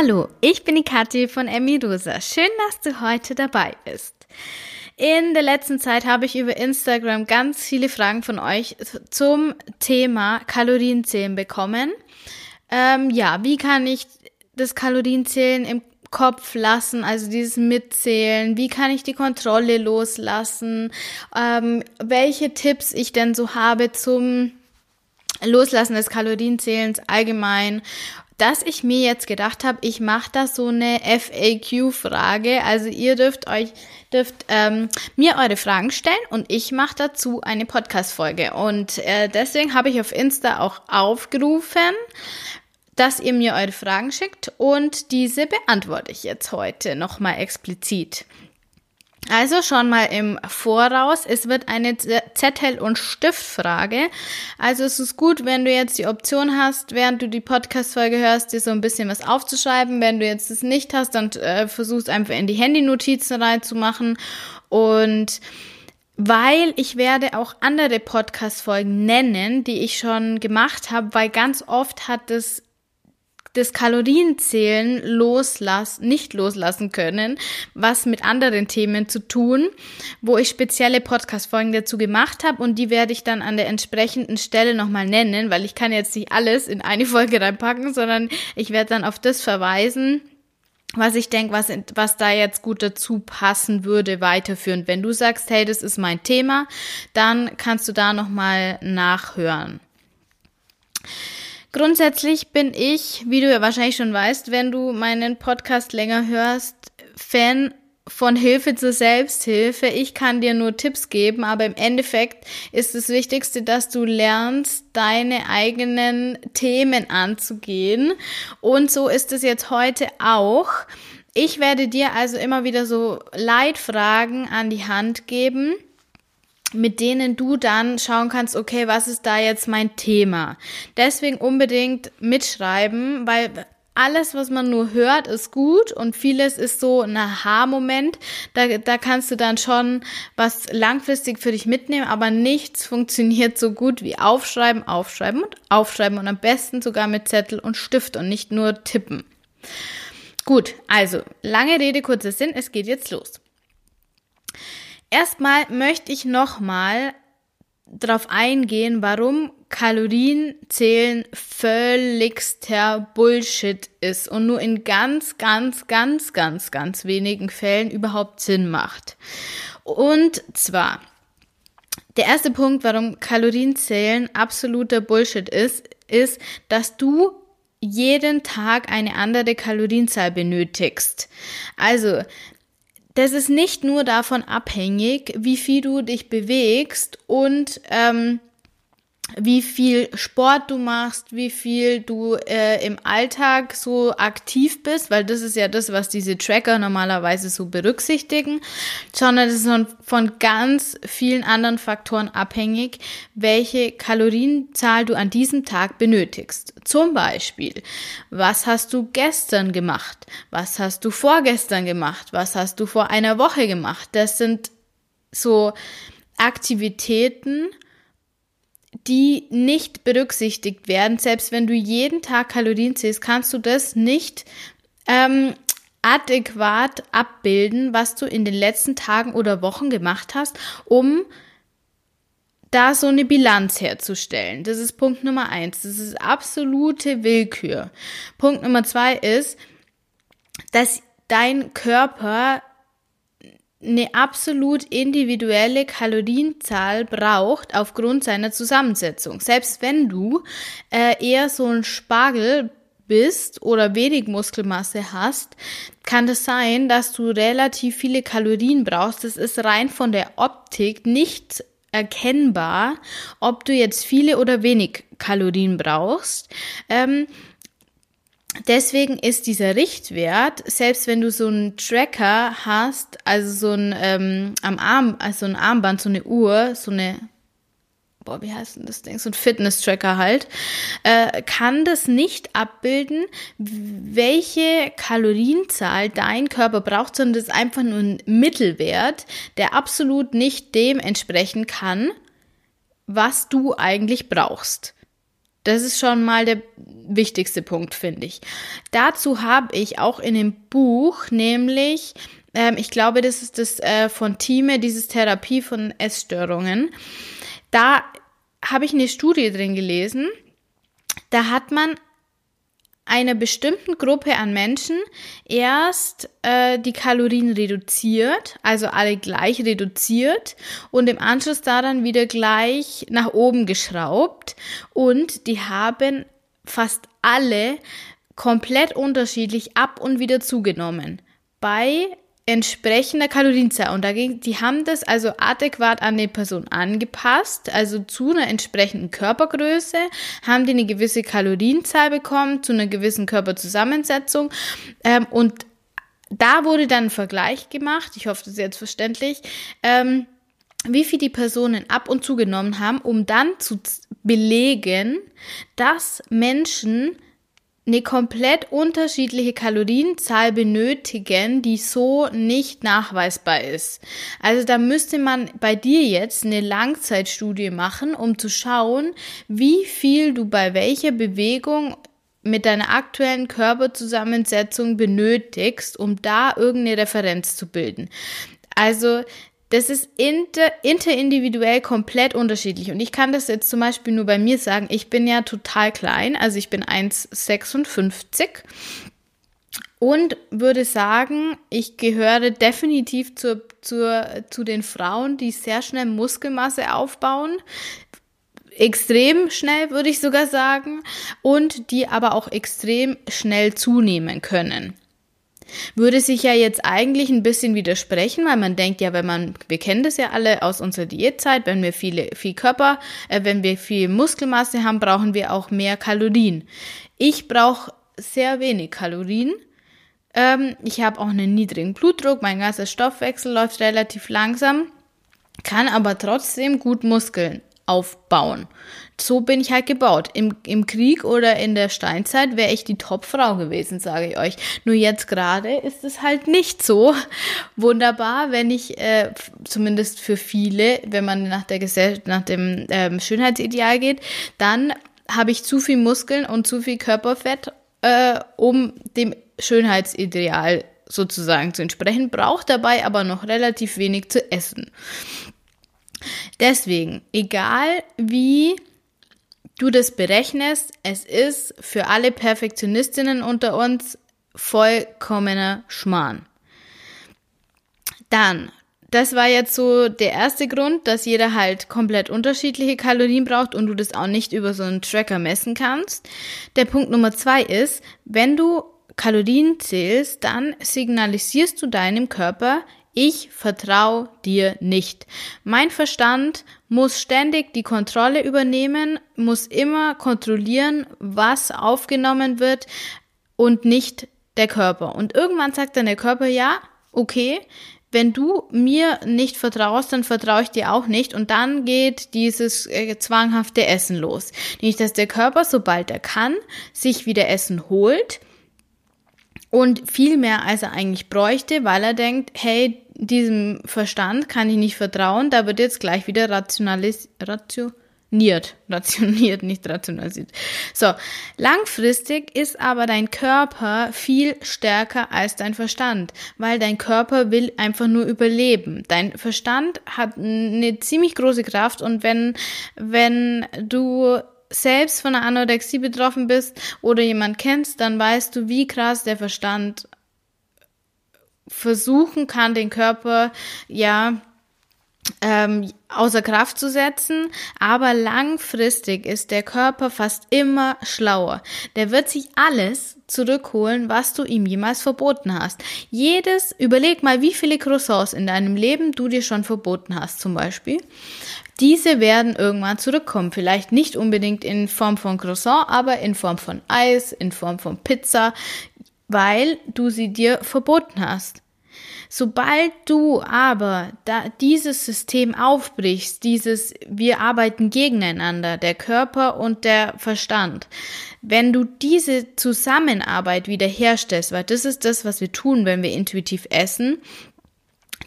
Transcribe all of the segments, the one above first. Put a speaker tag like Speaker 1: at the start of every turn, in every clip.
Speaker 1: Hallo, ich bin die Kathi von Emmy Rosa. Schön, dass du heute dabei bist. In der letzten Zeit habe ich über Instagram ganz viele Fragen von euch zum Thema Kalorienzählen bekommen. Ähm, ja, wie kann ich das Kalorienzählen im Kopf lassen, also dieses Mitzählen, wie kann ich die Kontrolle loslassen, ähm, welche Tipps ich denn so habe zum Loslassen des Kalorienzählens allgemein dass ich mir jetzt gedacht habe, ich mache da so eine FAQ-Frage. Also ihr dürft euch dürft ähm, mir eure Fragen stellen und ich mache dazu eine Podcast-Folge. Und äh, deswegen habe ich auf Insta auch aufgerufen, dass ihr mir eure Fragen schickt und diese beantworte ich jetzt heute nochmal explizit. Also schon mal im Voraus, es wird eine Zettel- und Stiftfrage. Also es ist gut, wenn du jetzt die Option hast, während du die Podcast-Folge hörst, dir so ein bisschen was aufzuschreiben. Wenn du jetzt das nicht hast, dann äh, versuchst einfach in die Handy-Notizen reinzumachen. Und weil ich werde auch andere Podcast-Folgen nennen, die ich schon gemacht habe, weil ganz oft hat es das Kalorienzählen loslassen, nicht loslassen können, was mit anderen Themen zu tun, wo ich spezielle Podcast-Folgen dazu gemacht habe und die werde ich dann an der entsprechenden Stelle nochmal nennen, weil ich kann jetzt nicht alles in eine Folge reinpacken, sondern ich werde dann auf das verweisen, was ich denke, was, was da jetzt gut dazu passen würde, weiterführen. Wenn du sagst, hey, das ist mein Thema, dann kannst du da nochmal nachhören. Grundsätzlich bin ich, wie du ja wahrscheinlich schon weißt, wenn du meinen Podcast länger hörst, Fan von Hilfe zur Selbsthilfe. Ich kann dir nur Tipps geben, aber im Endeffekt ist das Wichtigste, dass du lernst, deine eigenen Themen anzugehen. Und so ist es jetzt heute auch. Ich werde dir also immer wieder so Leitfragen an die Hand geben mit denen du dann schauen kannst, okay, was ist da jetzt mein Thema? Deswegen unbedingt mitschreiben, weil alles, was man nur hört, ist gut und vieles ist so ein Aha-Moment. Da, da kannst du dann schon was langfristig für dich mitnehmen, aber nichts funktioniert so gut wie aufschreiben, aufschreiben und aufschreiben und am besten sogar mit Zettel und Stift und nicht nur tippen. Gut, also lange Rede, kurzer Sinn, es geht jetzt los. Erstmal möchte ich nochmal darauf eingehen, warum Kalorienzählen völligster Bullshit ist und nur in ganz, ganz, ganz, ganz, ganz wenigen Fällen überhaupt Sinn macht. Und zwar, der erste Punkt, warum Kalorienzählen absoluter Bullshit ist, ist, dass du jeden Tag eine andere Kalorienzahl benötigst. Also, das ist nicht nur davon abhängig, wie viel du dich bewegst und ähm, wie viel Sport du machst, wie viel du äh, im Alltag so aktiv bist, weil das ist ja das, was diese Tracker normalerweise so berücksichtigen, sondern es ist von ganz vielen anderen Faktoren abhängig, welche Kalorienzahl du an diesem Tag benötigst. Zum Beispiel, was hast du gestern gemacht? Was hast du vorgestern gemacht? Was hast du vor einer Woche gemacht? Das sind so Aktivitäten, die nicht berücksichtigt werden. Selbst wenn du jeden Tag Kalorien zählst, kannst du das nicht ähm, adäquat abbilden, was du in den letzten Tagen oder Wochen gemacht hast, um da so eine Bilanz herzustellen. Das ist Punkt Nummer eins. Das ist absolute Willkür. Punkt Nummer zwei ist, dass dein Körper eine absolut individuelle Kalorienzahl braucht aufgrund seiner Zusammensetzung. Selbst wenn du äh, eher so ein Spargel bist oder wenig Muskelmasse hast, kann es das sein, dass du relativ viele Kalorien brauchst. Das ist rein von der Optik nicht erkennbar, ob du jetzt viele oder wenig Kalorien brauchst. Ähm, deswegen ist dieser Richtwert, selbst wenn du so einen Tracker hast, also so ein ähm, am Arm, also ein Armband, so eine Uhr, so eine boah, wie heißt denn das Ding, so ein Fitness-Tracker halt, äh, kann das nicht abbilden, welche Kalorienzahl dein Körper braucht, sondern das ist einfach nur ein Mittelwert, der absolut nicht dem entsprechen kann, was du eigentlich brauchst. Das ist schon mal der wichtigste Punkt, finde ich. Dazu habe ich auch in dem Buch, nämlich, ähm, ich glaube, das ist das äh, von Time, dieses Therapie von Essstörungen. Da habe ich eine Studie drin gelesen. Da hat man einer bestimmten Gruppe an Menschen erst äh, die Kalorien reduziert, also alle gleich reduziert und im Anschluss daran wieder gleich nach oben geschraubt und die haben fast alle komplett unterschiedlich ab und wieder zugenommen. Bei entsprechender Kalorienzahl. Und dagegen, die haben das also adäquat an die Person angepasst, also zu einer entsprechenden Körpergröße, haben die eine gewisse Kalorienzahl bekommen, zu einer gewissen Körperzusammensetzung. Ähm, und da wurde dann ein Vergleich gemacht, ich hoffe, das ist jetzt verständlich, ähm, wie viel die Personen ab und zugenommen haben, um dann zu belegen, dass Menschen eine komplett unterschiedliche Kalorienzahl benötigen, die so nicht nachweisbar ist. Also da müsste man bei dir jetzt eine Langzeitstudie machen, um zu schauen, wie viel du bei welcher Bewegung mit deiner aktuellen Körperzusammensetzung benötigst, um da irgendeine Referenz zu bilden. Also das ist inter, interindividuell komplett unterschiedlich. Und ich kann das jetzt zum Beispiel nur bei mir sagen. Ich bin ja total klein, also ich bin 1,56 und würde sagen, ich gehöre definitiv zur, zur, zu den Frauen, die sehr schnell Muskelmasse aufbauen. Extrem schnell, würde ich sogar sagen. Und die aber auch extrem schnell zunehmen können würde sich ja jetzt eigentlich ein bisschen widersprechen, weil man denkt ja, wenn man, wir kennen das ja alle aus unserer Diätzeit, wenn wir viele, viel Körper, äh, wenn wir viel Muskelmasse haben, brauchen wir auch mehr Kalorien. Ich brauche sehr wenig Kalorien. Ähm, ich habe auch einen niedrigen Blutdruck, mein ganzer Stoffwechsel läuft relativ langsam, kann aber trotzdem gut Muskeln aufbauen so bin ich halt gebaut. Im, Im Krieg oder in der Steinzeit wäre ich die Topfrau gewesen, sage ich euch. Nur jetzt gerade ist es halt nicht so wunderbar, wenn ich, äh, zumindest für viele, wenn man nach, der Gesell nach dem ähm, Schönheitsideal geht, dann habe ich zu viel Muskeln und zu viel Körperfett, äh, um dem Schönheitsideal sozusagen zu entsprechen, braucht dabei aber noch relativ wenig zu essen. Deswegen, egal wie du das berechnest, es ist für alle Perfektionistinnen unter uns vollkommener Schmarrn. Dann, das war jetzt so der erste Grund, dass jeder halt komplett unterschiedliche Kalorien braucht und du das auch nicht über so einen Tracker messen kannst. Der Punkt Nummer zwei ist, wenn du Kalorien zählst, dann signalisierst du deinem Körper, ich vertraue dir nicht. Mein Verstand muss ständig die Kontrolle übernehmen, muss immer kontrollieren, was aufgenommen wird und nicht der Körper. Und irgendwann sagt dann der Körper, ja, okay, wenn du mir nicht vertraust, dann vertraue ich dir auch nicht. Und dann geht dieses äh, zwanghafte Essen los. Nicht, dass der Körper, sobald er kann, sich wieder Essen holt und viel mehr, als er eigentlich bräuchte, weil er denkt, hey, diesem Verstand kann ich nicht vertrauen, da wird jetzt gleich wieder rationalis rationiert, rationiert, nicht rationalisiert. So, langfristig ist aber dein Körper viel stärker als dein Verstand, weil dein Körper will einfach nur überleben. Dein Verstand hat eine ziemlich große Kraft und wenn, wenn du selbst von einer Anorexie betroffen bist oder jemand kennst, dann weißt du, wie krass der Verstand versuchen kann, den Körper ja ähm, außer Kraft zu setzen, aber langfristig ist der Körper fast immer schlauer. Der wird sich alles zurückholen, was du ihm jemals verboten hast. Jedes, überleg mal, wie viele Croissants in deinem Leben du dir schon verboten hast, zum Beispiel. Diese werden irgendwann zurückkommen. Vielleicht nicht unbedingt in Form von Croissant, aber in Form von Eis, in Form von Pizza, weil du sie dir verboten hast. Sobald du aber da dieses System aufbrichst, dieses wir arbeiten gegeneinander, der Körper und der Verstand, wenn du diese Zusammenarbeit wiederherstellst, weil das ist das, was wir tun, wenn wir intuitiv essen,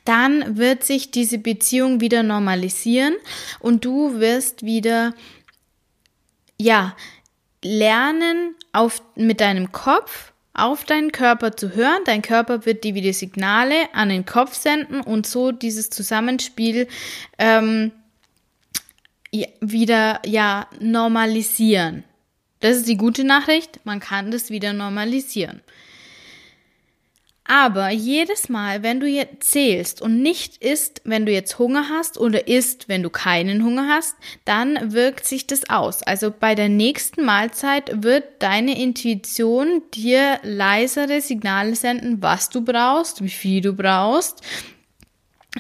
Speaker 1: dann wird sich diese Beziehung wieder normalisieren und du wirst wieder, ja, lernen, auf, mit deinem Kopf auf deinen Körper zu hören. Dein Körper wird dir wieder Signale an den Kopf senden und so dieses Zusammenspiel ähm, wieder ja normalisieren. Das ist die gute Nachricht, man kann das wieder normalisieren. Aber jedes Mal, wenn du jetzt zählst und nicht isst, wenn du jetzt Hunger hast oder isst, wenn du keinen Hunger hast, dann wirkt sich das aus. Also bei der nächsten Mahlzeit wird deine Intuition dir leisere Signale senden, was du brauchst, wie viel du brauchst,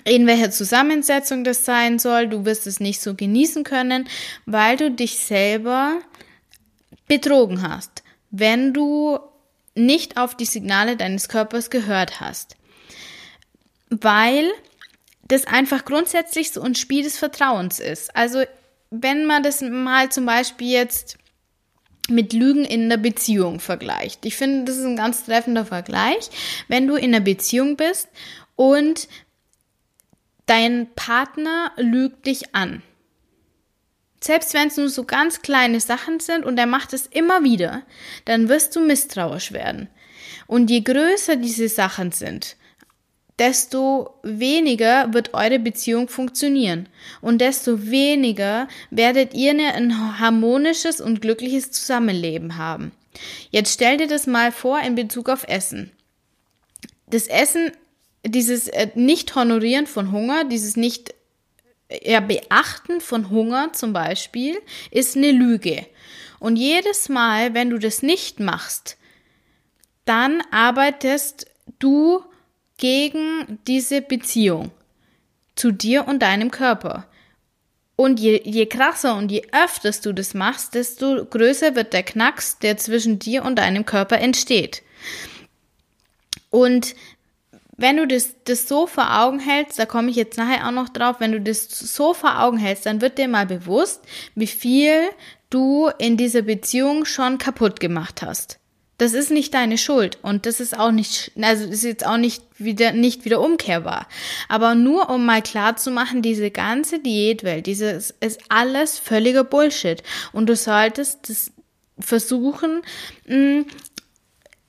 Speaker 1: in welcher Zusammensetzung das sein soll. Du wirst es nicht so genießen können, weil du dich selber betrogen hast. Wenn du nicht auf die Signale deines Körpers gehört hast. Weil das einfach grundsätzlich so ein Spiel des Vertrauens ist. Also wenn man das mal zum Beispiel jetzt mit Lügen in der Beziehung vergleicht. Ich finde, das ist ein ganz treffender Vergleich. Wenn du in einer Beziehung bist und dein Partner lügt dich an, selbst wenn es nur so ganz kleine Sachen sind und er macht es immer wieder, dann wirst du misstrauisch werden. Und je größer diese Sachen sind, desto weniger wird eure Beziehung funktionieren. Und desto weniger werdet ihr ein harmonisches und glückliches Zusammenleben haben. Jetzt stell dir das mal vor in Bezug auf Essen. Das Essen, dieses äh, Nicht-Honorieren von Hunger, dieses Nicht ja, Beachten von Hunger zum Beispiel ist eine Lüge. Und jedes Mal, wenn du das nicht machst, dann arbeitest du gegen diese Beziehung zu dir und deinem Körper. Und je, je krasser und je öfters du das machst, desto größer wird der Knacks, der zwischen dir und deinem Körper entsteht. Und wenn du das, das so vor Augen hältst, da komme ich jetzt nachher auch noch drauf, wenn du das so vor Augen hältst, dann wird dir mal bewusst, wie viel du in dieser Beziehung schon kaputt gemacht hast. Das ist nicht deine Schuld und das ist auch nicht, also ist jetzt auch nicht wieder, nicht wieder umkehrbar. Aber nur um mal klar zu machen, diese ganze Diätwelt, dieses ist alles völliger Bullshit. Und du solltest das versuchen, mh,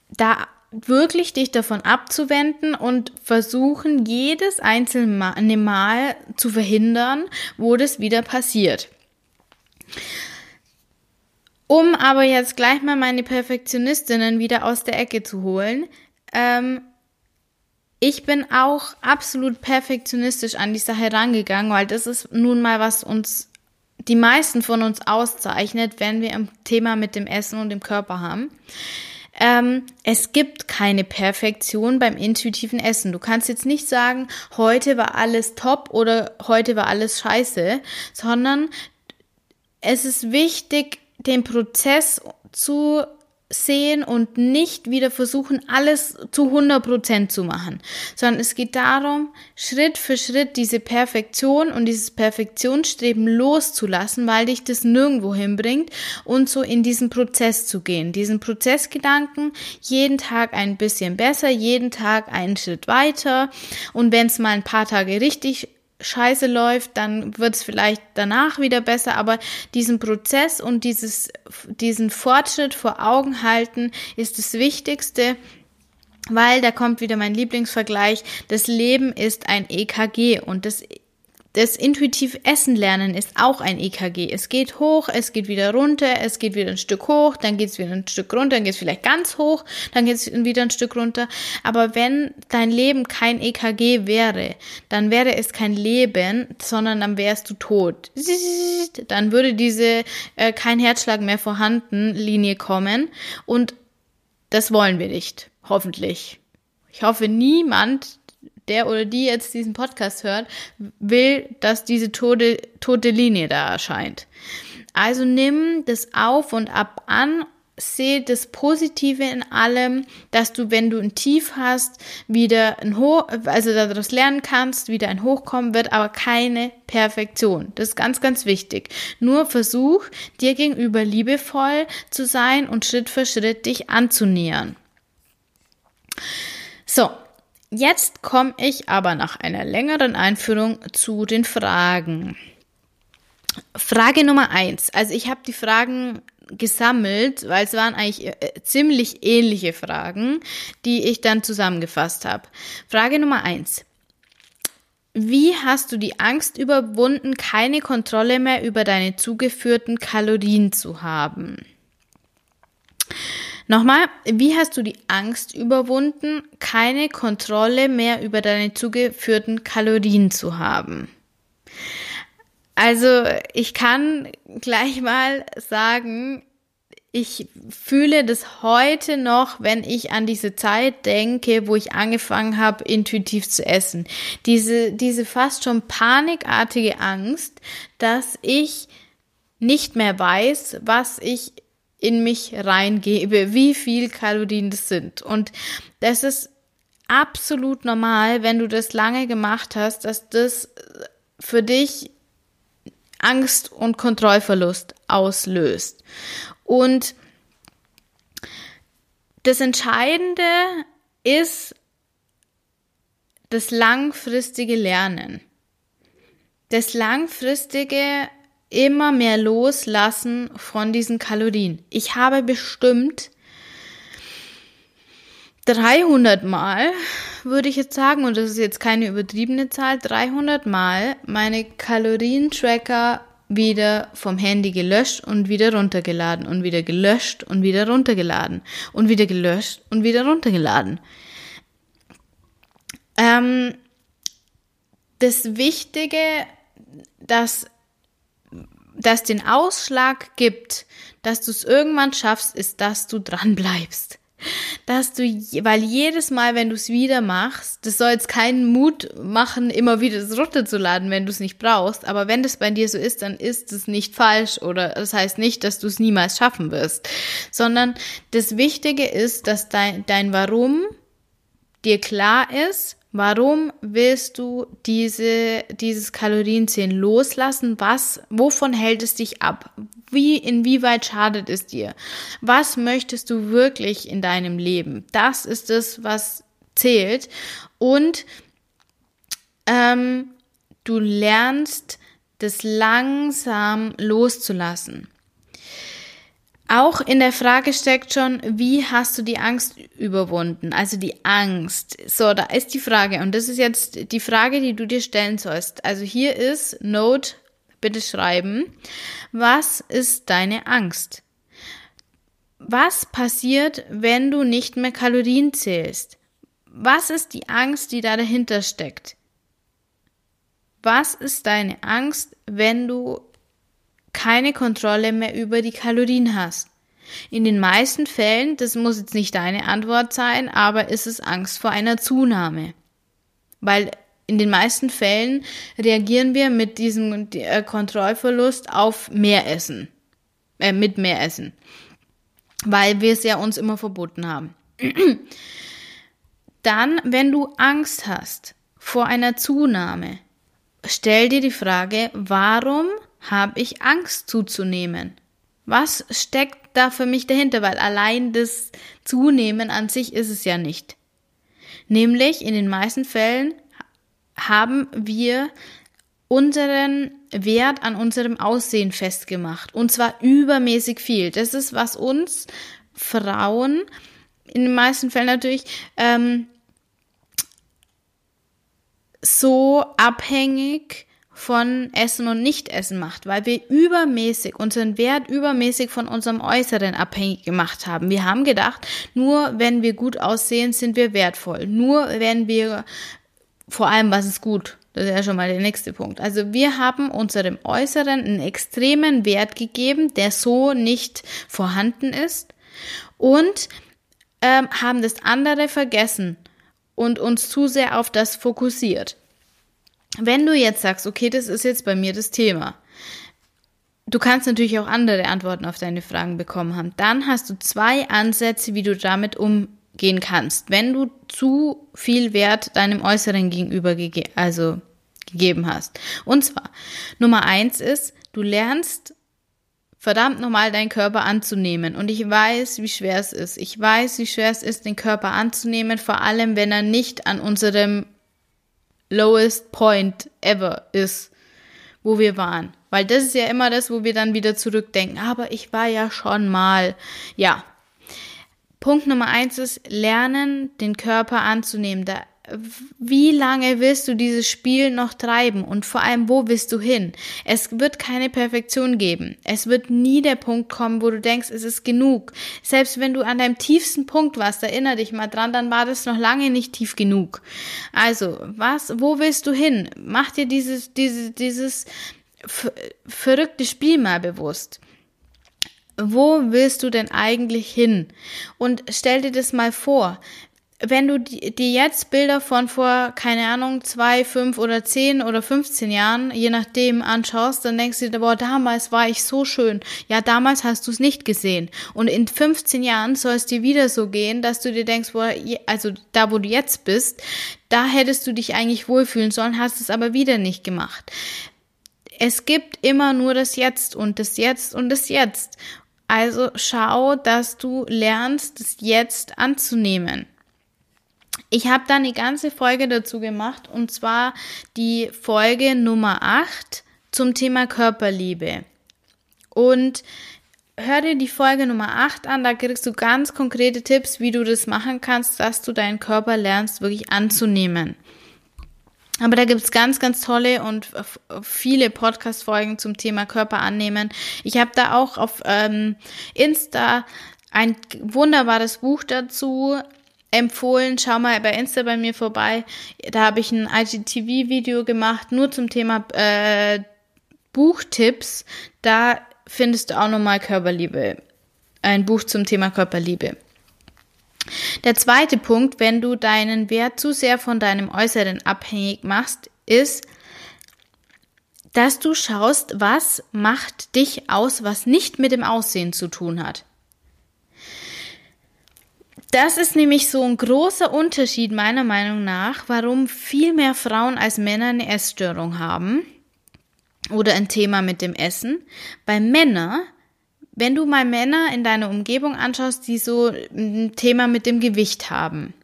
Speaker 1: da wirklich dich davon abzuwenden und versuchen, jedes einzelne Mal zu verhindern, wo das wieder passiert. Um aber jetzt gleich mal meine Perfektionistinnen wieder aus der Ecke zu holen, ähm, ich bin auch absolut perfektionistisch an die Sache rangegangen, weil das ist nun mal, was uns die meisten von uns auszeichnet, wenn wir ein Thema mit dem Essen und dem Körper haben. Ähm, es gibt keine Perfektion beim intuitiven Essen. Du kannst jetzt nicht sagen, heute war alles top oder heute war alles scheiße, sondern es ist wichtig, den Prozess zu sehen und nicht wieder versuchen, alles zu 100% zu machen, sondern es geht darum, Schritt für Schritt diese Perfektion und dieses Perfektionsstreben loszulassen, weil dich das nirgendwo hinbringt und so in diesen Prozess zu gehen, diesen Prozessgedanken, jeden Tag ein bisschen besser, jeden Tag einen Schritt weiter. Und wenn es mal ein paar Tage richtig scheiße läuft, dann wird es vielleicht danach wieder besser, aber diesen Prozess und dieses, diesen Fortschritt vor Augen halten ist das Wichtigste, weil da kommt wieder mein Lieblingsvergleich, das Leben ist ein EKG und das das intuitiv Essen lernen ist auch ein EKG. Es geht hoch, es geht wieder runter, es geht wieder ein Stück hoch, dann geht es wieder ein Stück runter, dann geht es vielleicht ganz hoch, dann geht es wieder ein Stück runter. Aber wenn dein Leben kein EKG wäre, dann wäre es kein Leben, sondern dann wärst du tot. Dann würde diese äh, kein Herzschlag mehr vorhanden Linie kommen und das wollen wir nicht. Hoffentlich. Ich hoffe, niemand der oder die jetzt diesen Podcast hört, will, dass diese tote, tote Linie da erscheint. Also nimm das auf und ab an, seh das Positive in allem, dass du, wenn du ein Tief hast, wieder ein Hoch, also daraus lernen kannst, wieder ein Hochkommen wird, aber keine Perfektion. Das ist ganz, ganz wichtig. Nur versuch, dir gegenüber liebevoll zu sein und Schritt für Schritt dich anzunähern. So, Jetzt komme ich aber nach einer längeren Einführung zu den Fragen. Frage Nummer eins. Also ich habe die Fragen gesammelt, weil es waren eigentlich äh, ziemlich ähnliche Fragen, die ich dann zusammengefasst habe. Frage Nummer eins. Wie hast du die Angst überwunden, keine Kontrolle mehr über deine zugeführten Kalorien zu haben? Nochmal, wie hast du die Angst überwunden, keine Kontrolle mehr über deine zugeführten Kalorien zu haben? Also ich kann gleich mal sagen, ich fühle das heute noch, wenn ich an diese Zeit denke, wo ich angefangen habe, intuitiv zu essen. Diese, diese fast schon panikartige Angst, dass ich nicht mehr weiß, was ich in mich reingebe, wie viel Kalorien das sind. Und das ist absolut normal, wenn du das lange gemacht hast, dass das für dich Angst und Kontrollverlust auslöst. Und das Entscheidende ist das langfristige Lernen. Das langfristige immer mehr Loslassen von diesen Kalorien. Ich habe bestimmt 300 Mal, würde ich jetzt sagen, und das ist jetzt keine übertriebene Zahl, 300 Mal meine Kalorientracker wieder vom Handy gelöscht und wieder runtergeladen und wieder gelöscht und wieder runtergeladen und wieder gelöscht und wieder runtergeladen. Ähm, das Wichtige, dass das den Ausschlag gibt, dass du es irgendwann schaffst, ist, dass du dran bleibst. Dass du, weil jedes Mal, wenn du es wieder machst, das soll jetzt keinen Mut machen, immer wieder das runterzuladen, wenn du es nicht brauchst, aber wenn das bei dir so ist, dann ist es nicht falsch oder das heißt nicht, dass du es niemals schaffen wirst, sondern das Wichtige ist, dass dein, dein Warum dir klar ist Warum willst du diese, dieses Kalorienzählen loslassen? Was, wovon hält es dich ab? Wie, inwieweit schadet es dir? Was möchtest du wirklich in deinem Leben? Das ist es, was zählt. Und ähm, du lernst, das langsam loszulassen. Auch in der Frage steckt schon, wie hast du die Angst überwunden? Also die Angst. So, da ist die Frage. Und das ist jetzt die Frage, die du dir stellen sollst. Also hier ist Note, bitte schreiben. Was ist deine Angst? Was passiert, wenn du nicht mehr Kalorien zählst? Was ist die Angst, die da dahinter steckt? Was ist deine Angst, wenn du keine Kontrolle mehr über die Kalorien hast. In den meisten Fällen, das muss jetzt nicht deine Antwort sein, aber ist es Angst vor einer Zunahme. Weil in den meisten Fällen reagieren wir mit diesem äh, Kontrollverlust auf mehr Essen. Äh, mit mehr Essen. Weil wir es ja uns immer verboten haben. Dann, wenn du Angst hast vor einer Zunahme, stell dir die Frage, warum habe ich Angst zuzunehmen? Was steckt da für mich dahinter? Weil allein das Zunehmen an sich ist es ja nicht. Nämlich in den meisten Fällen haben wir unseren Wert an unserem Aussehen festgemacht. Und zwar übermäßig viel. Das ist, was uns Frauen in den meisten Fällen natürlich ähm, so abhängig von Essen und Nicht-Essen macht, weil wir übermäßig, unseren Wert übermäßig von unserem Äußeren abhängig gemacht haben. Wir haben gedacht, nur wenn wir gut aussehen, sind wir wertvoll. Nur wenn wir, vor allem, was ist gut? Das ist ja schon mal der nächste Punkt. Also wir haben unserem Äußeren einen extremen Wert gegeben, der so nicht vorhanden ist und ähm, haben das andere vergessen und uns zu sehr auf das fokussiert. Wenn du jetzt sagst, okay, das ist jetzt bei mir das Thema, du kannst natürlich auch andere Antworten auf deine Fragen bekommen haben, dann hast du zwei Ansätze, wie du damit umgehen kannst, wenn du zu viel Wert deinem Äußeren gegenüber gege also gegeben hast. Und zwar, Nummer eins ist, du lernst verdammt nochmal deinen Körper anzunehmen. Und ich weiß, wie schwer es ist. Ich weiß, wie schwer es ist, den Körper anzunehmen, vor allem wenn er nicht an unserem lowest point ever ist, wo wir waren. Weil das ist ja immer das, wo wir dann wieder zurückdenken. Aber ich war ja schon mal. Ja. Punkt Nummer eins ist, lernen, den Körper anzunehmen. Da wie lange willst du dieses Spiel noch treiben und vor allem, wo willst du hin? Es wird keine Perfektion geben. Es wird nie der Punkt kommen, wo du denkst, es ist genug. Selbst wenn du an deinem tiefsten Punkt warst, erinnere dich mal dran, dann war das noch lange nicht tief genug. Also, was, wo willst du hin? Mach dir dieses, dieses, dieses verrückte Spiel mal bewusst wo willst du denn eigentlich hin? Und stell dir das mal vor, wenn du dir jetzt Bilder von vor, keine Ahnung, zwei, fünf oder zehn oder 15 Jahren, je nachdem, anschaust, dann denkst du dir, boah, damals war ich so schön. Ja, damals hast du es nicht gesehen. Und in 15 Jahren soll es dir wieder so gehen, dass du dir denkst, boah, also da, wo du jetzt bist, da hättest du dich eigentlich wohlfühlen sollen, hast es aber wieder nicht gemacht. Es gibt immer nur das Jetzt und das Jetzt und das Jetzt. Also schau, dass du lernst, das Jetzt anzunehmen. Ich habe da eine ganze Folge dazu gemacht und zwar die Folge Nummer 8 zum Thema Körperliebe. Und hör dir die Folge Nummer 8 an, da kriegst du ganz konkrete Tipps, wie du das machen kannst, dass du deinen Körper lernst, wirklich anzunehmen. Aber da gibt's ganz, ganz tolle und viele Podcast-Folgen zum Thema Körper annehmen. Ich habe da auch auf ähm, Insta ein wunderbares Buch dazu empfohlen, schau mal bei Insta bei mir vorbei. Da habe ich ein IGTV-Video gemacht, nur zum Thema äh, Buchtipps. Da findest du auch nochmal Körperliebe. Ein Buch zum Thema Körperliebe. Der zweite Punkt, wenn du deinen Wert zu sehr von deinem Äußeren abhängig machst, ist, dass du schaust, was macht dich aus, was nicht mit dem Aussehen zu tun hat. Das ist nämlich so ein großer Unterschied meiner Meinung nach, warum viel mehr Frauen als Männer eine Essstörung haben oder ein Thema mit dem Essen. Bei Männern, wenn du mal Männer in deiner Umgebung anschaust, die so ein Thema mit dem Gewicht haben,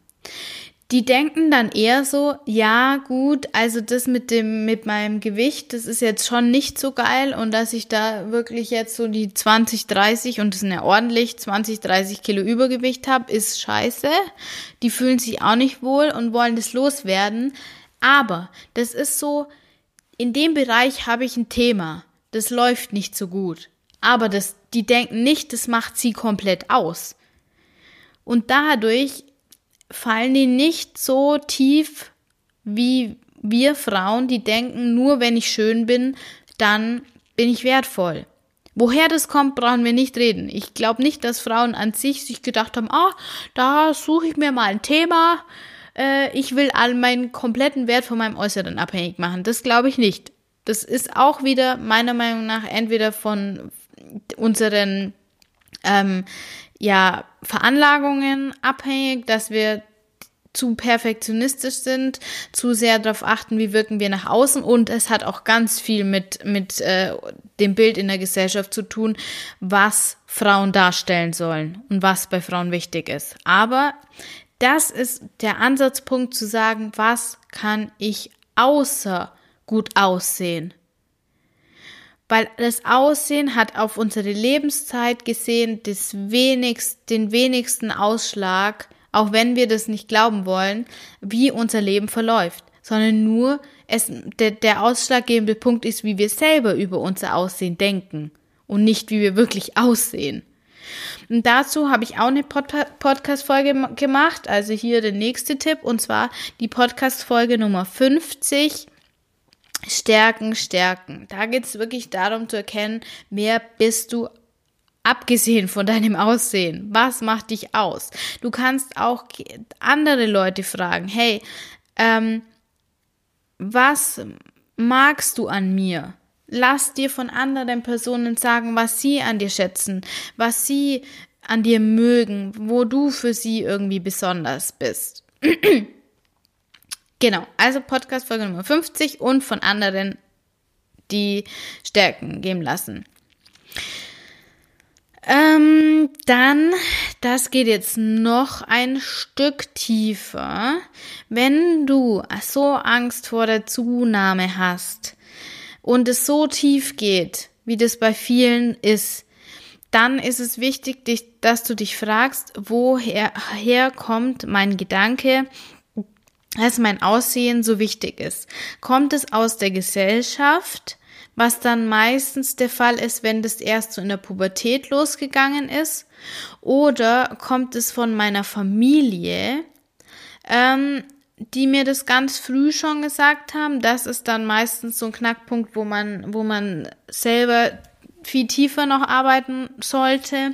Speaker 1: die denken dann eher so, ja, gut, also das mit dem, mit meinem Gewicht, das ist jetzt schon nicht so geil und dass ich da wirklich jetzt so die 20, 30 und das sind ja ordentlich 20, 30 Kilo Übergewicht habe, ist scheiße. Die fühlen sich auch nicht wohl und wollen das loswerden. Aber das ist so, in dem Bereich habe ich ein Thema. Das läuft nicht so gut. Aber das, die denken nicht, das macht sie komplett aus. Und dadurch fallen die nicht so tief wie wir Frauen, die denken, nur wenn ich schön bin, dann bin ich wertvoll. Woher das kommt, brauchen wir nicht reden. Ich glaube nicht, dass Frauen an sich sich gedacht haben, ah, da suche ich mir mal ein Thema, äh, ich will all meinen kompletten Wert von meinem Äußeren abhängig machen. Das glaube ich nicht. Das ist auch wieder meiner Meinung nach entweder von unseren ähm, ja, Veranlagungen abhängig, dass wir zu perfektionistisch sind, zu sehr darauf achten, wie wirken wir nach außen und es hat auch ganz viel mit, mit äh, dem Bild in der Gesellschaft zu tun, was Frauen darstellen sollen und was bei Frauen wichtig ist. Aber das ist der Ansatzpunkt zu sagen, was kann ich außer gut aussehen? Weil das Aussehen hat auf unsere Lebenszeit gesehen das wenigst, den wenigsten Ausschlag, auch wenn wir das nicht glauben wollen, wie unser Leben verläuft, sondern nur es, der, der ausschlaggebende Punkt ist, wie wir selber über unser Aussehen denken und nicht, wie wir wirklich aussehen. Und dazu habe ich auch eine Pod Podcast-Folge gemacht, also hier der nächste Tipp, und zwar die Podcast-Folge Nummer 50, Stärken, Stärken. Da geht es wirklich darum zu erkennen, wer bist du abgesehen von deinem Aussehen. Was macht dich aus? Du kannst auch andere Leute fragen, hey, ähm, was magst du an mir? Lass dir von anderen Personen sagen, was sie an dir schätzen, was sie an dir mögen, wo du für sie irgendwie besonders bist. Genau, also Podcast Folge Nummer 50 und von anderen die Stärken geben lassen. Ähm, dann, das geht jetzt noch ein Stück tiefer. Wenn du so Angst vor der Zunahme hast und es so tief geht, wie das bei vielen ist, dann ist es wichtig, dich, dass du dich fragst, woher her kommt mein Gedanke, dass mein Aussehen so wichtig ist. Kommt es aus der Gesellschaft, was dann meistens der Fall ist, wenn das erst so in der Pubertät losgegangen ist, oder kommt es von meiner Familie, ähm, die mir das ganz früh schon gesagt haben. Das ist dann meistens so ein Knackpunkt, wo man, wo man selber viel tiefer noch arbeiten sollte.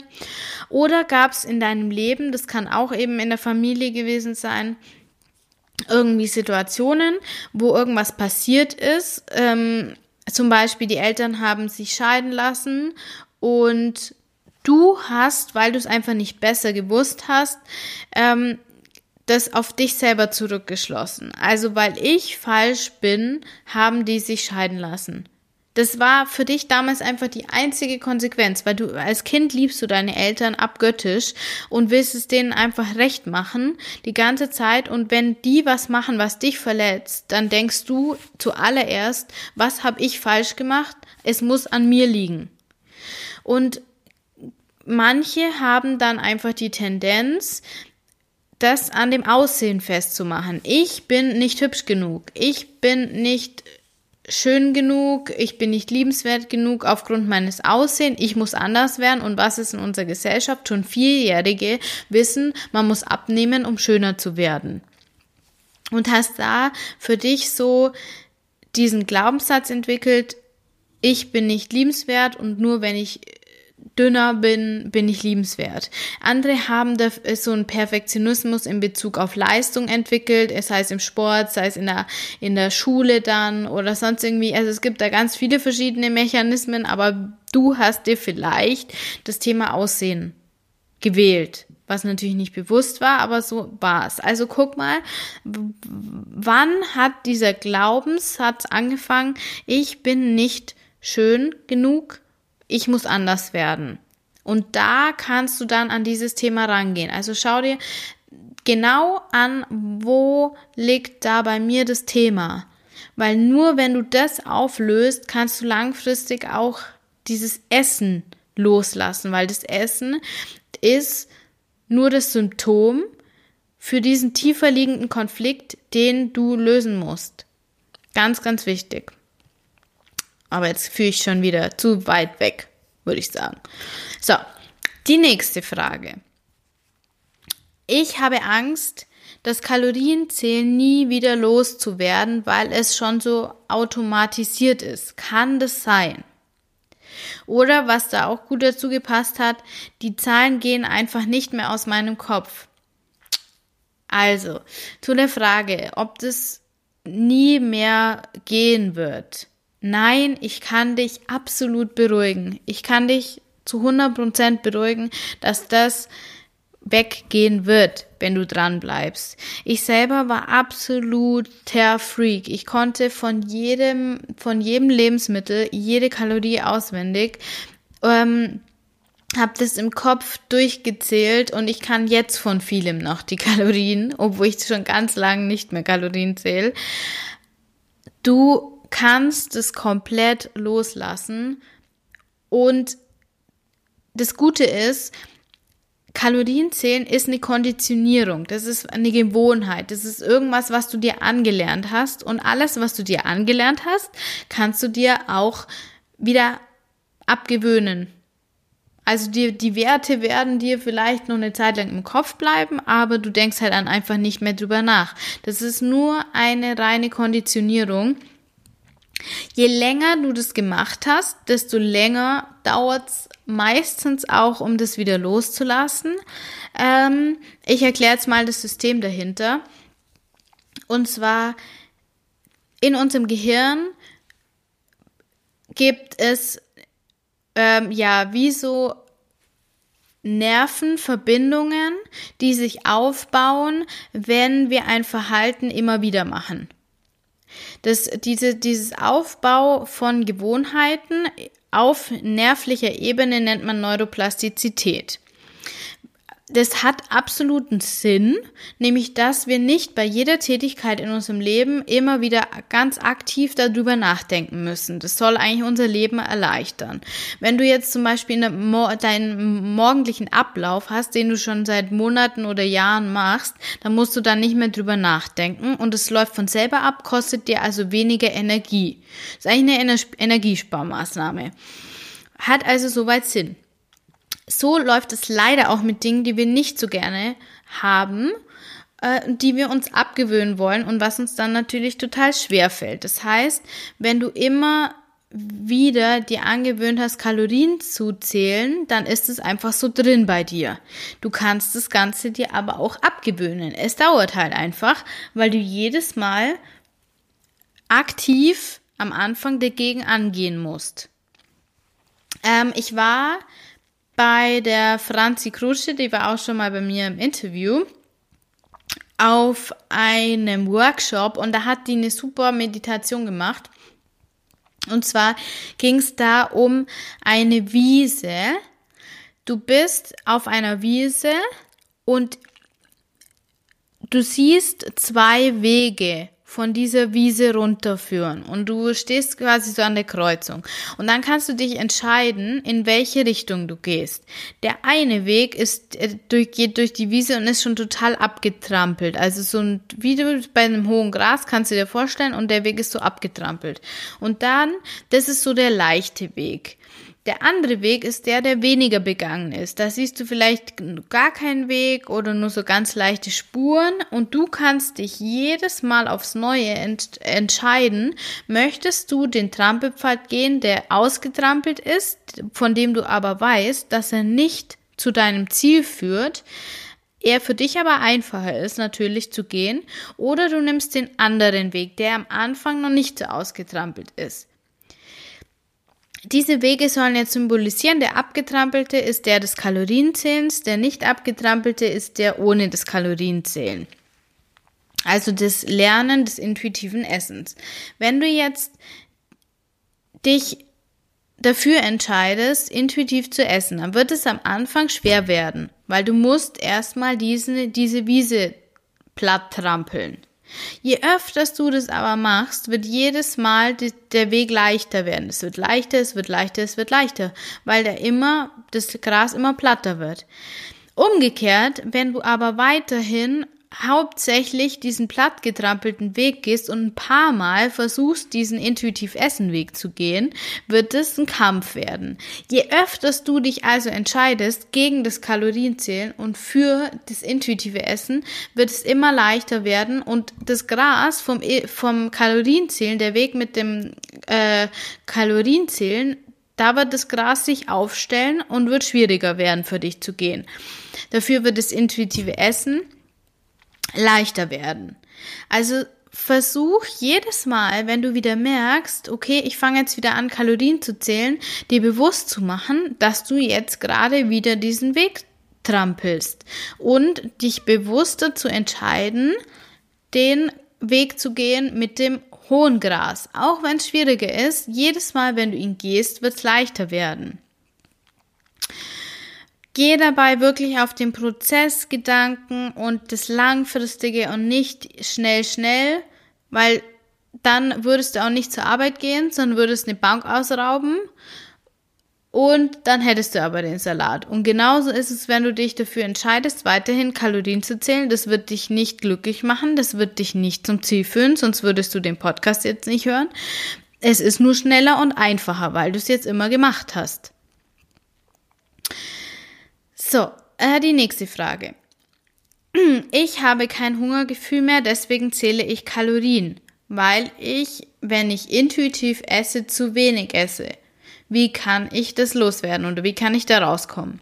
Speaker 1: Oder gab es in deinem Leben, das kann auch eben in der Familie gewesen sein, irgendwie Situationen, wo irgendwas passiert ist. Ähm, zum Beispiel die Eltern haben sich scheiden lassen und du hast, weil du es einfach nicht besser gewusst hast, ähm, das auf dich selber zurückgeschlossen. Also weil ich falsch bin, haben die sich scheiden lassen. Das war für dich damals einfach die einzige Konsequenz, weil du als Kind liebst du deine Eltern abgöttisch und willst es denen einfach recht machen die ganze Zeit und wenn die was machen, was dich verletzt, dann denkst du zuallererst, was habe ich falsch gemacht? Es muss an mir liegen. Und manche haben dann einfach die Tendenz, das an dem Aussehen festzumachen. Ich bin nicht hübsch genug. Ich bin nicht schön genug, ich bin nicht liebenswert genug aufgrund meines Aussehens, ich muss anders werden und was ist in unserer Gesellschaft? Schon Vierjährige wissen, man muss abnehmen, um schöner zu werden. Und hast da für dich so diesen Glaubenssatz entwickelt, ich bin nicht liebenswert und nur wenn ich dünner bin, bin ich liebenswert. Andere haben da so einen Perfektionismus in Bezug auf Leistung entwickelt, sei es im Sport, sei es in der, in der Schule dann oder sonst irgendwie. Also es gibt da ganz viele verschiedene Mechanismen, aber du hast dir vielleicht das Thema Aussehen gewählt was natürlich nicht bewusst war, aber so war es. Also guck mal, wann hat dieser Glaubenssatz angefangen, ich bin nicht schön genug, ich muss anders werden. Und da kannst du dann an dieses Thema rangehen. Also schau dir genau an, wo liegt da bei mir das Thema. Weil nur wenn du das auflöst, kannst du langfristig auch dieses Essen loslassen, weil das Essen ist nur das Symptom für diesen tiefer liegenden Konflikt, den du lösen musst. Ganz, ganz wichtig. Aber jetzt führe ich schon wieder zu weit weg, würde ich sagen. So, die nächste Frage. Ich habe Angst, das Kalorienzählen nie wieder loszuwerden, weil es schon so automatisiert ist. Kann das sein? Oder was da auch gut dazu gepasst hat, die Zahlen gehen einfach nicht mehr aus meinem Kopf. Also, zu der Frage, ob das nie mehr gehen wird. Nein, ich kann dich absolut beruhigen. Ich kann dich zu 100% beruhigen, dass das weggehen wird, wenn du dran bleibst. Ich selber war absoluter Freak. Ich konnte von jedem, von jedem Lebensmittel jede Kalorie auswendig. Ähm, habe das im Kopf durchgezählt und ich kann jetzt von vielem noch die Kalorien, obwohl ich schon ganz lange nicht mehr Kalorien zähle. Du kannst es komplett loslassen. Und das Gute ist, Kalorienzählen ist eine Konditionierung. Das ist eine Gewohnheit. Das ist irgendwas, was du dir angelernt hast. Und alles, was du dir angelernt hast, kannst du dir auch wieder abgewöhnen. Also die, die Werte werden dir vielleicht noch eine Zeit lang im Kopf bleiben, aber du denkst halt dann einfach nicht mehr drüber nach. Das ist nur eine reine Konditionierung. Je länger du das gemacht hast, desto länger dauert es meistens auch, um das wieder loszulassen. Ähm, ich erkläre jetzt mal das System dahinter. Und zwar in unserem Gehirn gibt es ähm, ja wie so Nervenverbindungen, die sich aufbauen, wenn wir ein Verhalten immer wieder machen. Das, diese, dieses Aufbau von Gewohnheiten auf nervlicher Ebene nennt man Neuroplastizität. Das hat absoluten Sinn, nämlich dass wir nicht bei jeder Tätigkeit in unserem Leben immer wieder ganz aktiv darüber nachdenken müssen. Das soll eigentlich unser Leben erleichtern. Wenn du jetzt zum Beispiel Mo deinen morgendlichen Ablauf hast, den du schon seit Monaten oder Jahren machst, dann musst du da nicht mehr drüber nachdenken und es läuft von selber ab, kostet dir also weniger Energie. Das ist eigentlich eine Energiesparmaßnahme. Hat also soweit Sinn. So läuft es leider auch mit Dingen, die wir nicht so gerne haben, äh, die wir uns abgewöhnen wollen und was uns dann natürlich total schwer fällt. Das heißt, wenn du immer wieder dir angewöhnt hast, Kalorien zu zählen, dann ist es einfach so drin bei dir. Du kannst das Ganze dir aber auch abgewöhnen. Es dauert halt einfach, weil du jedes Mal aktiv am Anfang dagegen angehen musst. Ähm, ich war bei der Franzi Krusche, die war auch schon mal bei mir im Interview, auf einem Workshop und da hat die eine super Meditation gemacht. Und zwar ging es da um eine Wiese. Du bist auf einer Wiese und du siehst zwei Wege von dieser Wiese runterführen und du stehst quasi so an der Kreuzung und dann kannst du dich entscheiden, in welche Richtung du gehst. Der eine Weg ist äh, durch, geht durch die Wiese und ist schon total abgetrampelt, also so ein wie du bei einem hohen Gras kannst du dir vorstellen und der Weg ist so abgetrampelt und dann das ist so der leichte Weg. Der andere Weg ist der, der weniger begangen ist. Da siehst du vielleicht gar keinen Weg oder nur so ganz leichte Spuren und du kannst dich jedes Mal aufs Neue ent entscheiden, möchtest du den Trampelpfad gehen, der ausgetrampelt ist, von dem du aber weißt, dass er nicht zu deinem Ziel führt, er für dich aber einfacher ist, natürlich zu gehen, oder du nimmst den anderen Weg, der am Anfang noch nicht so ausgetrampelt ist. Diese Wege sollen jetzt symbolisieren, der abgetrampelte ist der des Kalorienzählens, der nicht abgetrampelte ist der ohne das Kalorienzählen. Also das Lernen des intuitiven Essens. Wenn du jetzt dich dafür entscheidest, intuitiv zu essen, dann wird es am Anfang schwer werden, weil du musst erstmal diese, diese Wiese platt trampeln. Je öfter du das aber machst, wird jedes Mal die, der Weg leichter werden. Es wird leichter, es wird leichter, es wird leichter, weil der immer, das Gras immer platter wird. Umgekehrt, wenn du aber weiterhin hauptsächlich diesen plattgetrampelten Weg gehst und ein paar Mal versuchst, diesen intuitiv Essen-Weg zu gehen, wird es ein Kampf werden. Je öfters du dich also entscheidest gegen das Kalorienzählen und für das intuitive Essen, wird es immer leichter werden und das Gras vom, vom Kalorienzählen, der Weg mit dem äh, Kalorienzählen, da wird das Gras sich aufstellen und wird schwieriger werden für dich zu gehen. Dafür wird das intuitive Essen leichter werden. Also versuch jedes Mal, wenn du wieder merkst, okay, ich fange jetzt wieder an, Kalorien zu zählen, dir bewusst zu machen, dass du jetzt gerade wieder diesen Weg trampelst und dich bewusster zu entscheiden, den Weg zu gehen mit dem hohen Gras. Auch wenn es schwieriger ist, jedes Mal, wenn du ihn gehst, wird es leichter werden. Geh dabei wirklich auf den Prozessgedanken und das Langfristige und nicht schnell, schnell, weil dann würdest du auch nicht zur Arbeit gehen, sondern würdest eine Bank ausrauben und dann hättest du aber den Salat. Und genauso ist es, wenn du dich dafür entscheidest, weiterhin Kalorien zu zählen. Das wird dich nicht glücklich machen, das wird dich nicht zum Ziel führen, sonst würdest du den Podcast jetzt nicht hören. Es ist nur schneller und einfacher, weil du es jetzt immer gemacht hast. So, äh, die nächste Frage. Ich habe kein Hungergefühl mehr, deswegen zähle ich Kalorien, weil ich, wenn ich intuitiv esse, zu wenig esse. Wie kann ich das loswerden oder wie kann ich da rauskommen?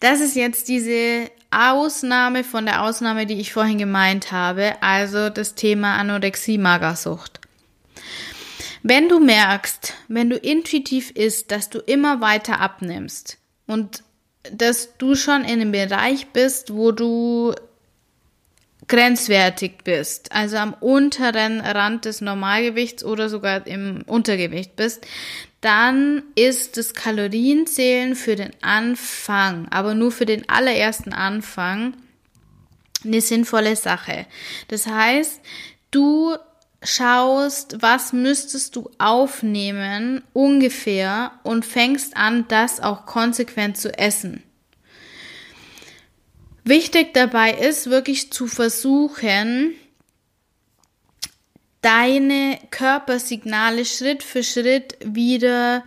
Speaker 1: Das ist jetzt diese Ausnahme von der Ausnahme, die ich vorhin gemeint habe, also das Thema Anorexie, Magersucht. Wenn du merkst, wenn du intuitiv isst, dass du immer weiter abnimmst und dass du schon in einem Bereich bist, wo du grenzwertig bist, also am unteren Rand des Normalgewichts oder sogar im Untergewicht bist, dann ist das Kalorienzählen für den Anfang, aber nur für den allerersten Anfang, eine sinnvolle Sache. Das heißt, du schaust, was müsstest du aufnehmen ungefähr und fängst an, das auch konsequent zu essen. Wichtig dabei ist wirklich zu versuchen, deine Körpersignale Schritt für Schritt wieder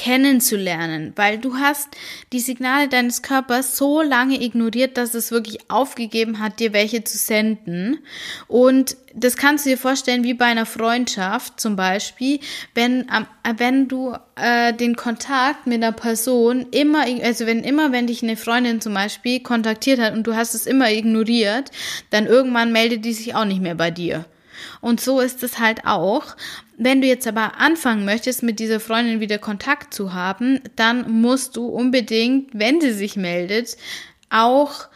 Speaker 1: kennenzulernen, weil du hast die Signale deines Körpers so lange ignoriert, dass es wirklich aufgegeben hat, dir welche zu senden. Und das kannst du dir vorstellen wie bei einer Freundschaft zum Beispiel, wenn, wenn du äh, den Kontakt mit einer Person immer, also wenn immer, wenn dich eine Freundin zum Beispiel kontaktiert hat und du hast es immer ignoriert, dann irgendwann meldet die sich auch nicht mehr bei dir. Und so ist es halt auch. Wenn du jetzt aber anfangen möchtest, mit dieser Freundin wieder Kontakt zu haben, dann musst du unbedingt, wenn sie sich meldet, auch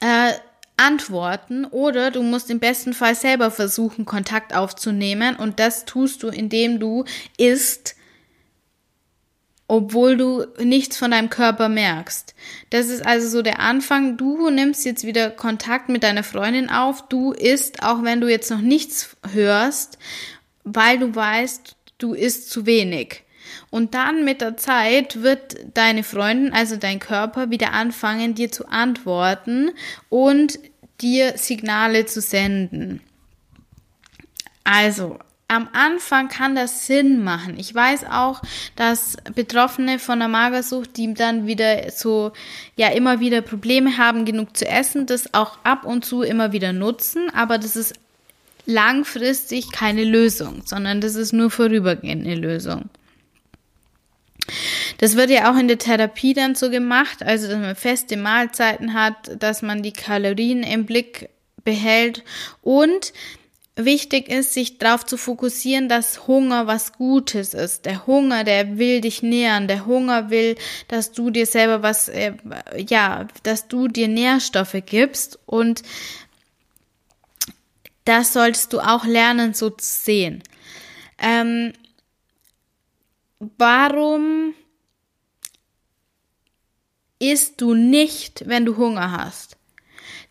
Speaker 1: äh, antworten oder du musst im besten Fall selber versuchen, Kontakt aufzunehmen und das tust du, indem du isst, obwohl du nichts von deinem Körper merkst. Das ist also so der Anfang. Du nimmst jetzt wieder Kontakt mit deiner Freundin auf. Du isst, auch wenn du jetzt noch nichts hörst, weil du weißt, du isst zu wenig. Und dann mit der Zeit wird deine Freundin, also dein Körper, wieder anfangen, dir zu antworten und dir Signale zu senden. Also, am Anfang kann das Sinn machen. Ich weiß auch, dass Betroffene von der Magersucht, die dann wieder so, ja, immer wieder Probleme haben, genug zu essen, das auch ab und zu immer wieder nutzen, aber das ist langfristig keine Lösung, sondern das ist nur vorübergehend eine Lösung. Das wird ja auch in der Therapie dann so gemacht, also dass man feste Mahlzeiten hat, dass man die Kalorien im Blick behält und wichtig ist, sich darauf zu fokussieren, dass Hunger was Gutes ist. Der Hunger, der will dich nähern. Der Hunger will, dass du dir selber was, äh, ja, dass du dir Nährstoffe gibst und das solltest du auch lernen, so zu sehen. Ähm, warum isst du nicht, wenn du Hunger hast?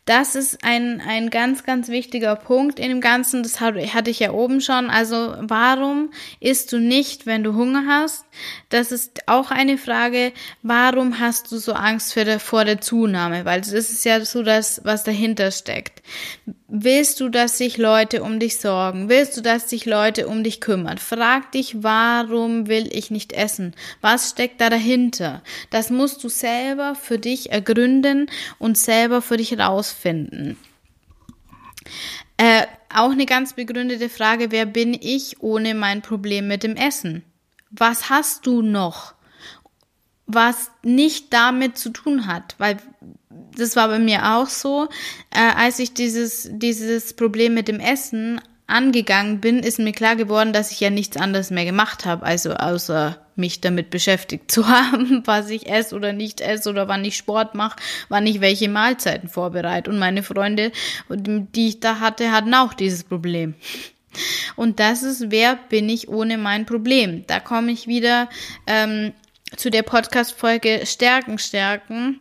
Speaker 1: Das ist ein, ein ganz, ganz wichtiger Punkt in dem Ganzen. Das hatte ich ja oben schon. Also warum isst du nicht, wenn du Hunger hast? Das ist auch eine Frage. Warum hast du so Angst vor der, vor der Zunahme? Weil das ist ja so das, was dahinter steckt. Willst du, dass sich Leute um dich sorgen? Willst du, dass sich Leute um dich kümmern? Frag dich, warum will ich nicht essen? Was steckt da dahinter? Das musst du selber für dich ergründen und selber für dich rausfinden. Äh, auch eine ganz begründete Frage, wer bin ich ohne mein Problem mit dem Essen? Was hast du noch, was nicht damit zu tun hat? Weil das war bei mir auch so, äh, als ich dieses, dieses Problem mit dem Essen angegangen bin, ist mir klar geworden, dass ich ja nichts anderes mehr gemacht habe, also außer mich damit beschäftigt zu haben, was ich esse oder nicht esse oder wann ich Sport mache, wann ich welche Mahlzeiten vorbereite. Und meine Freunde, die ich da hatte, hatten auch dieses Problem. Und das ist, wer bin ich ohne mein Problem? Da komme ich wieder ähm, zu der Podcast-Folge Stärken, Stärken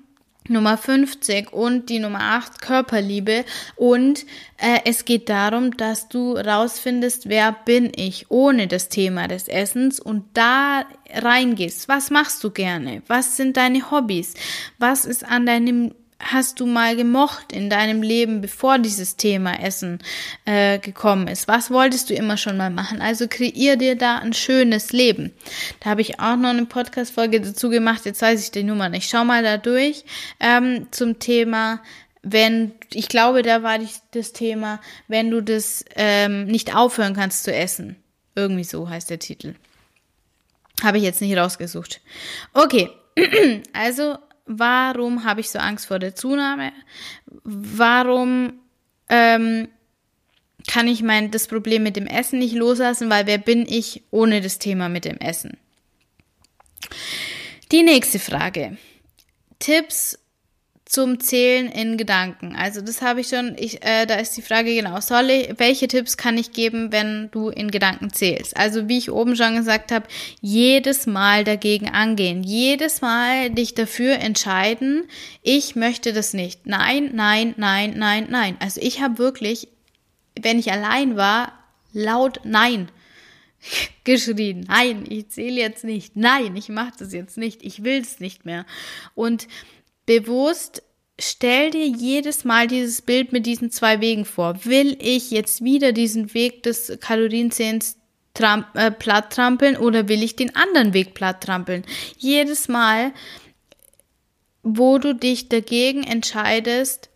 Speaker 1: Nummer 50 und die Nummer 8 Körperliebe und äh, es geht darum, dass du rausfindest, wer bin ich ohne das Thema des Essens und da reingehst. Was machst du gerne? Was sind deine Hobbys? Was ist an deinem hast du mal gemocht in deinem Leben, bevor dieses Thema Essen äh, gekommen ist? Was wolltest du immer schon mal machen? Also kreier dir da ein schönes Leben. Da habe ich auch noch eine Podcast-Folge dazu gemacht. Jetzt weiß ich die Nummer nicht. Schau mal da durch ähm, zum Thema wenn, ich glaube, da war das Thema, wenn du das ähm, nicht aufhören kannst zu essen. Irgendwie so heißt der Titel. Habe ich jetzt nicht rausgesucht. Okay, also Warum habe ich so Angst vor der Zunahme? Warum ähm, kann ich mein das Problem mit dem Essen nicht loslassen? Weil wer bin ich ohne das Thema mit dem Essen? Die nächste Frage. Tipps zum Zählen in Gedanken. Also das habe ich schon, ich, äh, da ist die Frage genau, soll ich, welche Tipps kann ich geben, wenn du in Gedanken zählst? Also wie ich oben schon gesagt habe, jedes Mal dagegen angehen, jedes Mal dich dafür entscheiden, ich möchte das nicht. Nein, nein, nein, nein, nein. Also ich habe wirklich, wenn ich allein war, laut Nein geschrien. Nein, ich zähle jetzt nicht. Nein, ich mache das jetzt nicht. Ich will es nicht mehr. Und bewusst stell dir jedes Mal dieses Bild mit diesen zwei Wegen vor. Will ich jetzt wieder diesen Weg des Kalorienzählens tramp äh, platt trampeln oder will ich den anderen Weg platt trampeln? Jedes Mal, wo du dich dagegen entscheidest,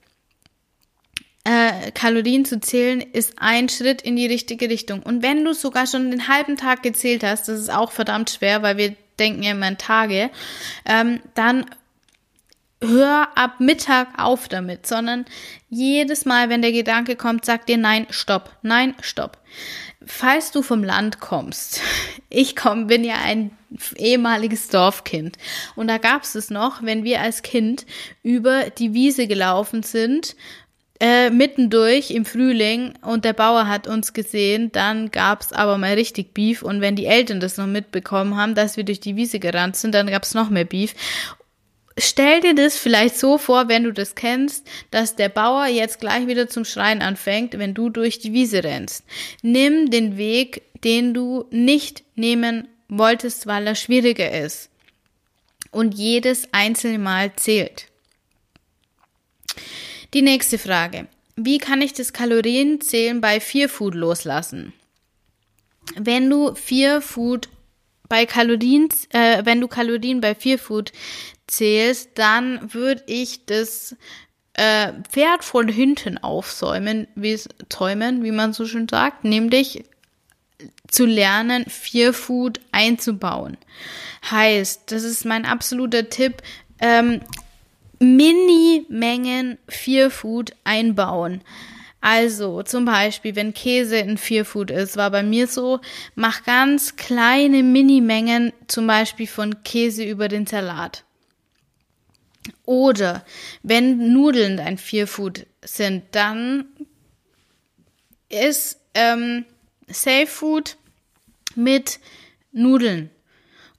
Speaker 1: äh, Kalorien zu zählen, ist ein Schritt in die richtige Richtung. Und wenn du sogar schon den halben Tag gezählt hast, das ist auch verdammt schwer, weil wir denken ja immer in Tage, ähm, dann hör ab Mittag auf damit, sondern jedes Mal, wenn der Gedanke kommt, sag dir nein, stopp, nein, stopp. Falls du vom Land kommst, ich komm, bin ja ein ehemaliges Dorfkind. Und da gab es es noch, wenn wir als Kind über die Wiese gelaufen sind, äh, mittendurch im Frühling und der Bauer hat uns gesehen, dann gab's aber mal richtig Beef. Und wenn die Eltern das noch mitbekommen haben, dass wir durch die Wiese gerannt sind, dann gab's noch mehr Beef Stell dir das vielleicht so vor, wenn du das kennst, dass der Bauer jetzt gleich wieder zum Schreien anfängt, wenn du durch die Wiese rennst. Nimm den Weg, den du nicht nehmen wolltest, weil er schwieriger ist. Und jedes einzelne Mal zählt. Die nächste Frage. Wie kann ich das Kalorienzählen bei Fear Food loslassen? Wenn du Fear Food bei Kalorien, äh, wenn du Kalorien bei Fear Food zählst, dann würde ich das äh, Pferd von hinten aufsäumen, wie zäumen, wie man so schön sagt, nämlich zu lernen, Fear Food einzubauen. Heißt, das ist mein absoluter Tipp, ähm, Mini-Mengen Fear Food einbauen. Also zum Beispiel, wenn Käse in Fear Food ist, war bei mir so, mach ganz kleine Mini-Mengen zum Beispiel von Käse über den Salat. Oder wenn Nudeln dein Fearfood sind, dann ist ähm, Safe Food mit Nudeln.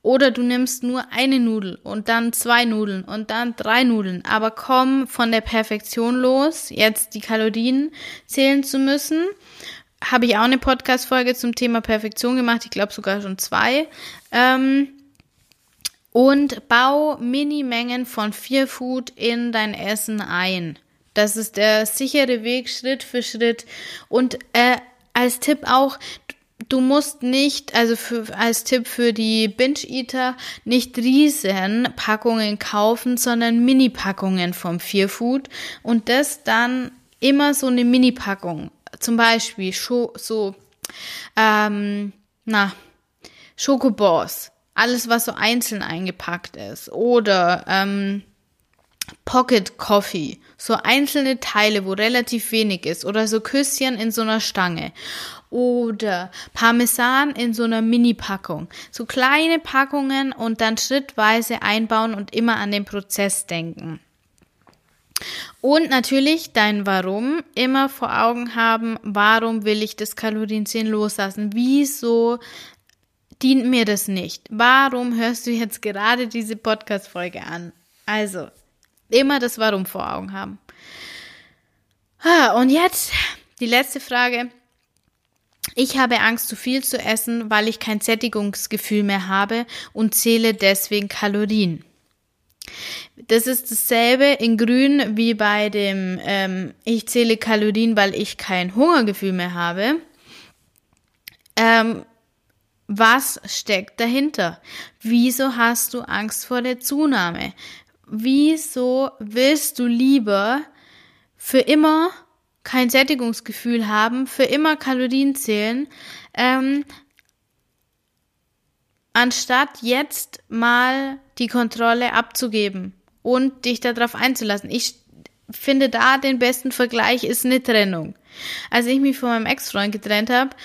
Speaker 1: Oder du nimmst nur eine Nudel und dann zwei Nudeln und dann drei Nudeln. Aber komm von der Perfektion los, jetzt die Kalorien zählen zu müssen. Habe ich auch eine Podcast-Folge zum Thema Perfektion gemacht. Ich glaube sogar schon zwei. Ähm, und bau Minimengen von Fear Food in dein Essen ein. Das ist der sichere Weg, Schritt für Schritt. Und äh, als Tipp auch, du musst nicht, also für, als Tipp für die Binge-Eater, nicht riesen Packungen kaufen, sondern Mini-Packungen vom Fear Food. Und das dann immer so eine Mini-Packung. Zum Beispiel so, ähm, na, Schokobors alles, was so einzeln eingepackt ist. Oder ähm, Pocket Coffee, so einzelne Teile, wo relativ wenig ist. Oder so Küsschen in so einer Stange. Oder Parmesan in so einer Mini-Packung. So kleine Packungen und dann schrittweise einbauen und immer an den Prozess denken. Und natürlich dein Warum immer vor Augen haben, warum will ich das Kalorienzählen loslassen? Wieso dient mir das nicht. Warum hörst du jetzt gerade diese Podcast-Folge an? Also, immer das Warum vor Augen haben. Und jetzt die letzte Frage. Ich habe Angst, zu viel zu essen, weil ich kein Sättigungsgefühl mehr habe und zähle deswegen Kalorien. Das ist dasselbe in Grün wie bei dem ähm, Ich zähle Kalorien, weil ich kein Hungergefühl mehr habe. Ähm, was steckt dahinter? Wieso hast du Angst vor der Zunahme? Wieso willst du lieber für immer kein Sättigungsgefühl haben, für immer Kalorien zählen, ähm, anstatt jetzt mal die Kontrolle abzugeben und dich darauf einzulassen. Ich finde da den besten Vergleich ist eine Trennung. Als ich mich von meinem Ex-Freund getrennt habe,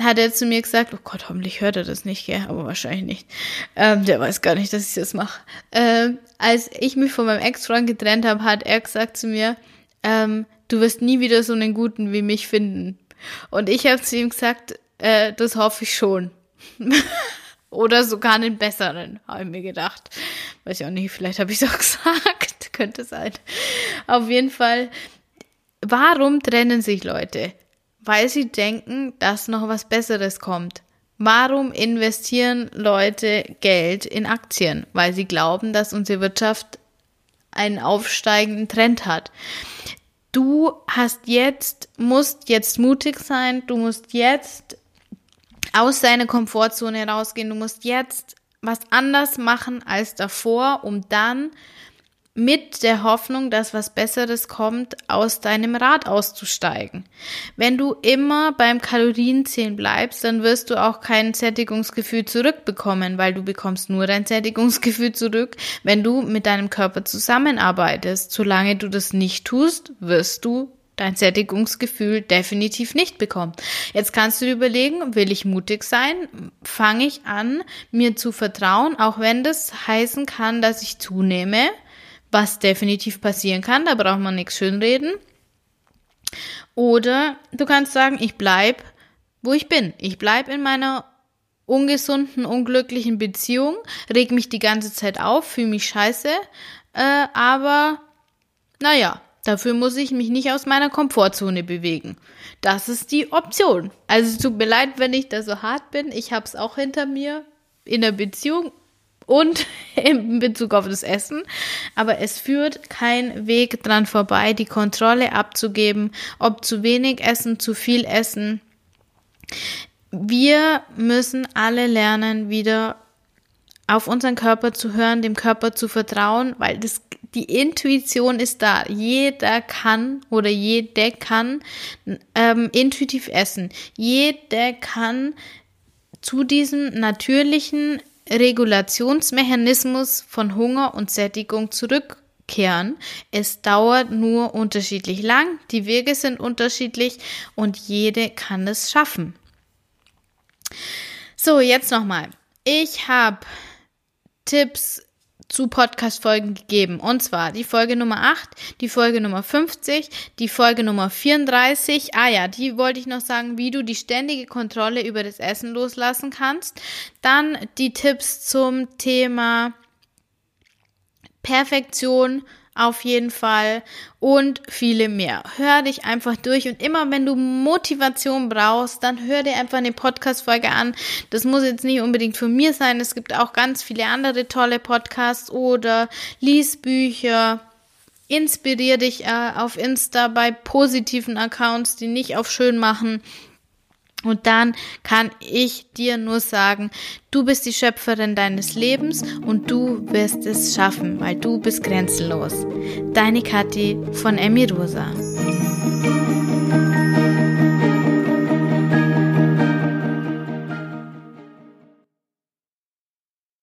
Speaker 1: hat er zu mir gesagt, oh Gott, hoffentlich hört er das nicht, gell? aber wahrscheinlich nicht. Ähm, der weiß gar nicht, dass ich das mache. Ähm, als ich mich von meinem Ex-Freund getrennt habe, hat er gesagt zu mir, ähm, du wirst nie wieder so einen Guten wie mich finden. Und ich habe zu ihm gesagt, äh, das hoffe ich schon. Oder sogar einen besseren, habe ich mir gedacht. Weiß ich auch nicht, vielleicht habe ich es auch gesagt. Könnte sein. Auf jeden Fall, warum trennen sich Leute? Weil sie denken, dass noch was Besseres kommt. Warum investieren Leute Geld in Aktien? Weil sie glauben, dass unsere Wirtschaft einen aufsteigenden Trend hat. Du hast jetzt, musst jetzt mutig sein, du musst jetzt aus deiner Komfortzone rausgehen. Du musst jetzt was anders machen als davor, um dann mit der Hoffnung, dass was Besseres kommt, aus deinem Rad auszusteigen. Wenn du immer beim Kalorienzählen bleibst, dann wirst du auch kein Sättigungsgefühl zurückbekommen, weil du bekommst nur dein Sättigungsgefühl zurück, wenn du mit deinem Körper zusammenarbeitest. Solange du das nicht tust, wirst du dein Sättigungsgefühl definitiv nicht bekommt. Jetzt kannst du dir überlegen, will ich mutig sein? Fange ich an, mir zu vertrauen, auch wenn das heißen kann, dass ich zunehme, was definitiv passieren kann, da braucht man nichts schönreden. Oder du kannst sagen, ich bleib, wo ich bin. Ich bleib in meiner ungesunden, unglücklichen Beziehung, reg mich die ganze Zeit auf, fühle mich scheiße, äh, aber naja, Dafür muss ich mich nicht aus meiner Komfortzone bewegen. Das ist die Option. Also tut mir leid, wenn ich da so hart bin. Ich habe es auch hinter mir in der Beziehung und in Bezug auf das Essen. Aber es führt kein Weg dran vorbei, die Kontrolle abzugeben, ob zu wenig essen, zu viel essen. Wir müssen alle lernen, wieder auf unseren Körper zu hören, dem Körper zu vertrauen, weil das die Intuition ist da. Jeder kann oder jede kann ähm, intuitiv essen. Jeder kann zu diesem natürlichen Regulationsmechanismus von Hunger und Sättigung zurückkehren. Es dauert nur unterschiedlich lang, die Wege sind unterschiedlich und jede kann es schaffen. So, jetzt nochmal. Ich habe Tipps zu Podcast-Folgen gegeben. Und zwar die Folge Nummer 8, die Folge Nummer 50, die Folge Nummer 34. Ah ja, die wollte ich noch sagen, wie du die ständige Kontrolle über das Essen loslassen kannst. Dann die Tipps zum Thema Perfektion auf jeden Fall und viele mehr. Hör dich einfach durch und immer wenn du Motivation brauchst, dann hör dir einfach eine Podcast-Folge an. Das muss jetzt nicht unbedingt von mir sein. Es gibt auch ganz viele andere tolle Podcasts oder lies Bücher. Inspirier dich äh, auf Insta bei positiven Accounts, die nicht auf schön machen. Und dann kann ich dir nur sagen, du bist die Schöpferin deines Lebens und du wirst es schaffen, weil du bist grenzenlos. Deine Kathi von Emi Rosa.